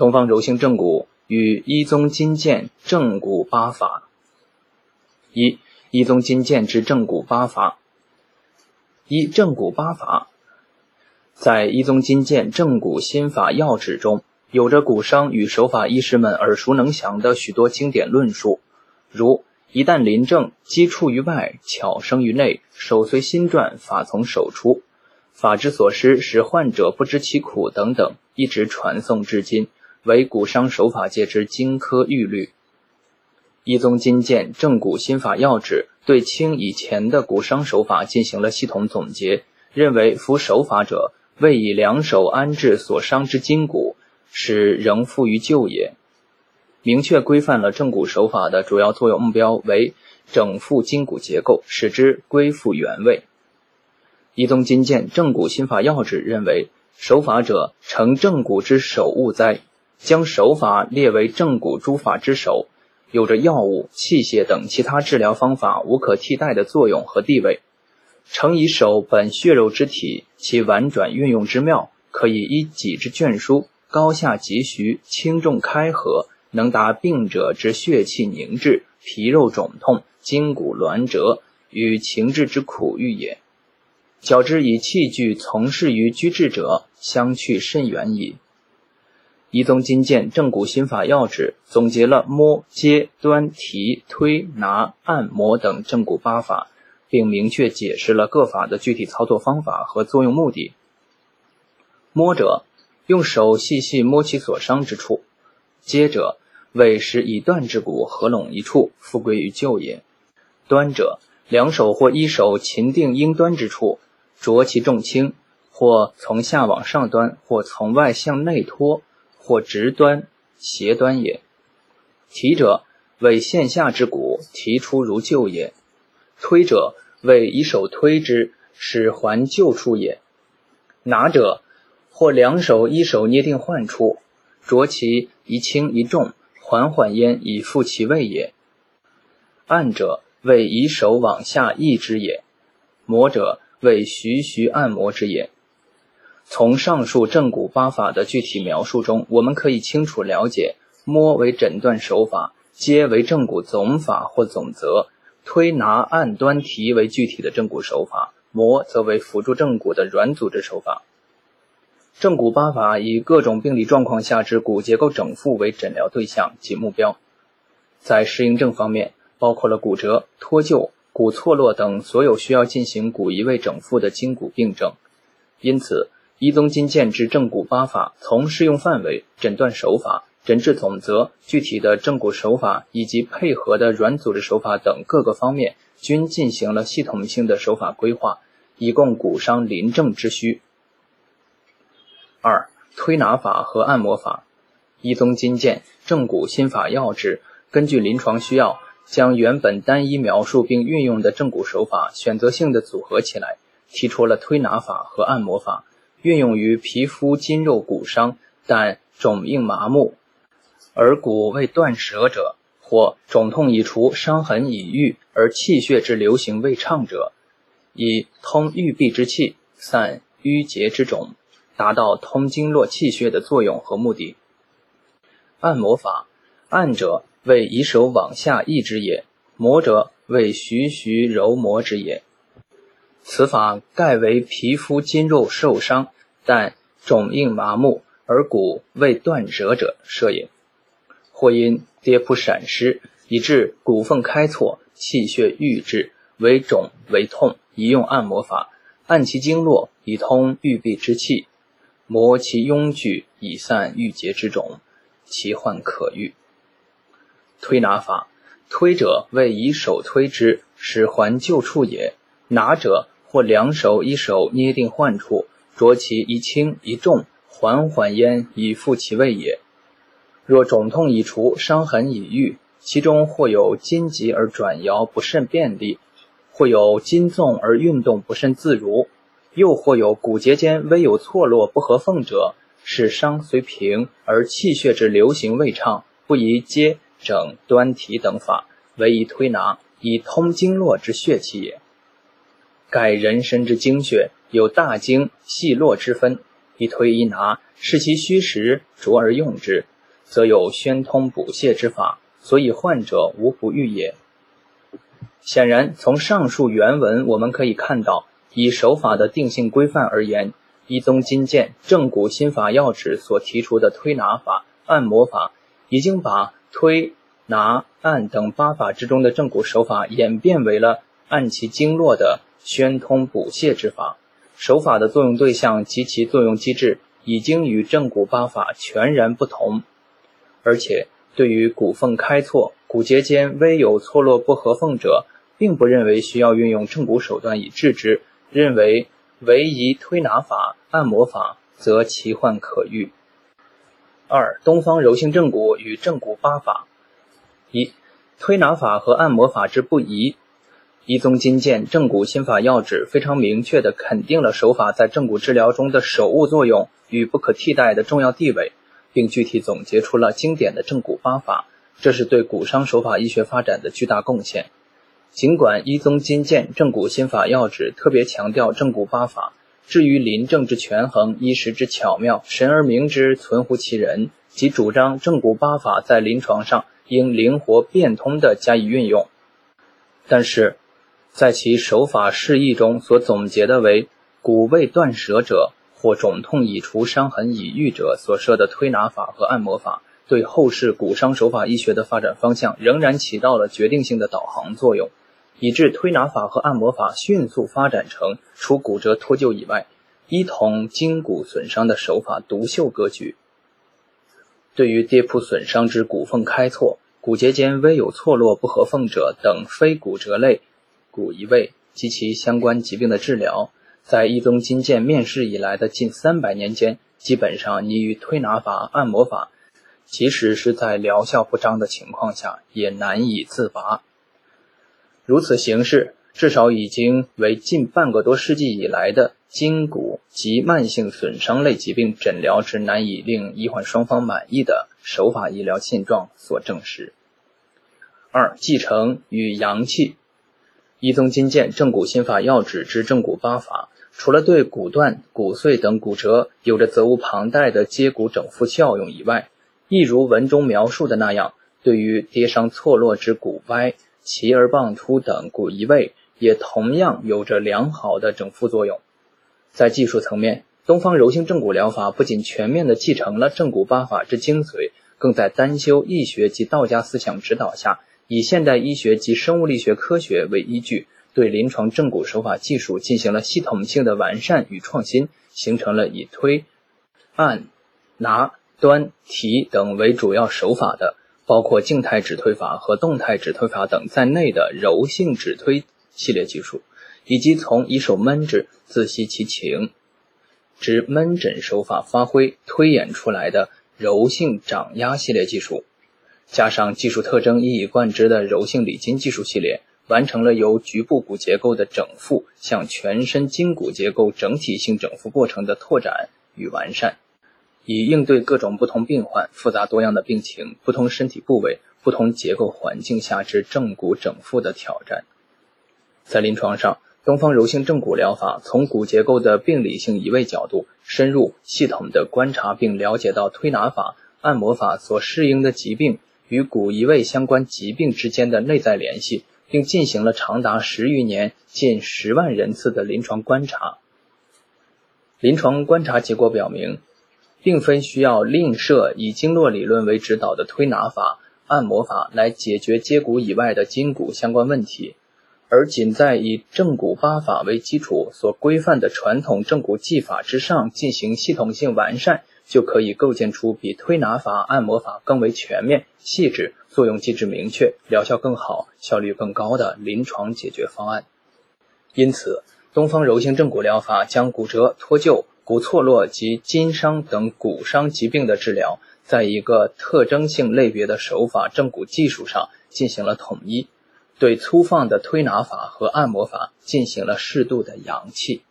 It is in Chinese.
东方柔性正骨与一宗金剑正骨八法。一、一宗金剑之正骨八法。一、正骨八法，在一宗金剑正骨心法要旨中，有着骨伤与手法医师们耳熟能详的许多经典论述，如一旦临症，机处于外，巧生于内，手随心转，法从手出，法之所施，使患者不知其苦等等，一直传颂至今。为骨伤手法界之金科玉律，一宗金鉴正骨心法要旨对清以前的骨伤手法进行了系统总结，认为夫手法者为以两手安置所伤之筋骨，使仍复于旧也。明确规范了正骨手法的主要作用目标为整复筋骨结构，使之归复原位。一宗金鉴正骨心法要旨认为，手法者成正骨之首物哉。将手法列为正骨诸法之首，有着药物、器械等其他治疗方法无可替代的作用和地位。诚以手本血肉之体，其婉转运用之妙，可以依己之眷书，高下急徐，轻重开合，能达病者之血气凝滞、皮肉肿痛、筋骨挛折与情志之苦郁也。较之以器具从事于居治者，相去甚远矣。一宗金鉴正骨心法要旨总结了摸、接、端、提、推、拿、按摩等正骨八法，并明确解释了各法的具体操作方法和作用目的。摸者，用手细细摸其所伤之处；接者，为使已断之骨合拢一处，复归于旧也；端者，两手或一手擒定应端之处，着其重轻，或从下往上端，或从外向内托。或直端、斜端也。提者为线下之骨提出如旧也。推者为以手推之，使还旧处也。拿者或两手一手捏定患处，着其一轻一重，缓缓焉以复其位也。按者为以手往下抑之也。摩者为徐徐按摩之也。从上述正骨八法的具体描述中，我们可以清楚了解：摸为诊断手法，接为正骨总法或总则，推拿按端提为具体的正骨手法，摩则为辅助正骨的软组织手法。正骨八法以各种病理状况下之骨结构整复为诊疗对象及目标。在适应症方面，包括了骨折、脱臼、骨错落等所有需要进行骨移位整复的筋骨病症。因此，一宗金鉴之正骨八法，从适用范围、诊断手法、诊治总则、具体的正骨手法以及配合的软组织手法等各个方面，均进行了系统性的手法规划，以供骨伤临症之需。二、推拿法和按摩法。一宗金鉴正骨心法要旨，根据临床需要，将原本单一描述并运用的正骨手法选择性的组合起来，提出了推拿法和按摩法。运用于皮肤筋肉骨伤，但肿硬麻木，而骨未断折者，或肿痛已除、伤痕已愈而气血之流行未畅者，以通郁闭之气，散淤结之肿，达到通经络气血的作用和目的。按摩法，按者为以手往下抑之也，摩者为徐徐揉摩之也。此法盖为皮肤筋肉受伤，但肿硬麻木而骨未断折者设也；或因跌扑闪失，以致骨缝开错，气血郁滞，为肿为痛，宜用按摩法，按其经络以通郁闭之气，摩其壅聚以散郁结之肿，其患可愈。推拿法，推者为以手推之，使还旧处也；拿者。或两手一手捏定患处，着其一轻一重，缓缓焉以复其位也。若肿痛已除，伤痕已愈，其中或有筋急而转摇不甚便利，或有筋纵而运动不甚自如，又或有骨节间微有错落不合缝者，使伤虽平而气血之流行未畅，不宜接整端提等法，唯宜推拿，以通经络之血气也。盖人身之精血有大经细络之分，一推一拿，视其虚实，着而用之，则有宣通补泻之法，所以患者无不愈也。显然，从上述原文我们可以看到，以手法的定性规范而言，一宗金鉴正骨心法要旨所提出的推拿法、按摩法，已经把推拿按等八法之中的正骨手法演变为了按其经络的宣通补泻之法。手法的作用对象及其作用机制已经与正骨八法全然不同，而且对于骨缝开错、骨节间微有错落不合缝者，并不认为需要运用正骨手段以治之，认为唯宜推拿法、按摩法，则其患可愈。二、东方柔性正骨与正骨八法。一、推拿法和按摩法之不宜。一宗金鉴正骨心法要旨非常明确地肯定了手法在正骨治疗中的首务作用与不可替代的重要地位，并具体总结出了经典的正骨八法，这是对骨伤手法医学发展的巨大贡献。尽管一宗金鉴正骨心法要旨特别强调正骨八法，至于临症之权衡、医时之巧妙、神而明之存乎其人，即主张正骨八法在临床上应灵活变通地加以运用，但是。在其手法释义中所总结的为骨未断折者或肿痛已除伤痕已愈者所设的推拿法和按摩法，对后世骨伤手法医学的发展方向仍然起到了决定性的导航作用，以致推拿法和按摩法迅速发展成除骨折脱臼以外，一同筋骨损伤的手法独秀格局。对于跌扑损伤之骨缝开错、骨节间微有错落不合缝者等非骨折类。骨移位及其相关疾病的治疗，在一宗金剑面世以来的近三百年间，基本上你与推拿法、按摩法，即使是在疗效不彰的情况下，也难以自拔。如此形式，至少已经为近半个多世纪以来的筋骨及慢性损伤类疾病诊疗之难以令医患双方满意的手法医疗现状所证实。二、继承与阳气。一宗金鉴正骨心法要旨之正骨八法，除了对骨断、骨碎等骨折有着责无旁贷的接骨整复效用以外，亦如文中描述的那样，对于跌伤错落之骨歪、齐而棒突等骨移位，也同样有着良好的整复作用。在技术层面，东方柔性正骨疗法不仅全面地继承了正骨八法之精髓，更在丹修易学及道家思想指导下。以现代医学及生物力学科学为依据，对临床正骨手法技术进行了系统性的完善与创新，形成了以推、按、拿、端、提等为主要手法的，包括静态指推法和动态指推法等在内的柔性指推系列技术，以及从以手闷指自吸其情之闷诊手法发挥推演出来的柔性掌压系列技术。加上技术特征一以贯之的柔性理筋技术系列，完成了由局部骨结构的整复向全身筋骨结构整体性整复过程的拓展与完善，以应对各种不同病患、复杂多样的病情、不同身体部位、不同结构环境下之正骨整复的挑战。在临床上，东方柔性正骨疗法从骨结构的病理性移位角度，深入系统的观察并了解到推拿法、按摩法所适应的疾病。与骨移位相关疾病之间的内在联系，并进行了长达十余年、近十万人次的临床观察。临床观察结果表明，并非需要另设以经络理论为指导的推拿法、按摩法来解决接骨以外的筋骨相关问题，而仅在以正骨八法为基础所规范的传统正骨技法之上进行系统性完善。就可以构建出比推拿法、按摩法更为全面、细致、作用机制明确、疗效更好、效率更高的临床解决方案。因此，东方柔性正骨疗法将骨折、脱臼、骨错落及筋伤等骨伤疾病的治疗，在一个特征性类别的手法正骨技术上进行了统一，对粗放的推拿法和按摩法进行了适度的扬弃。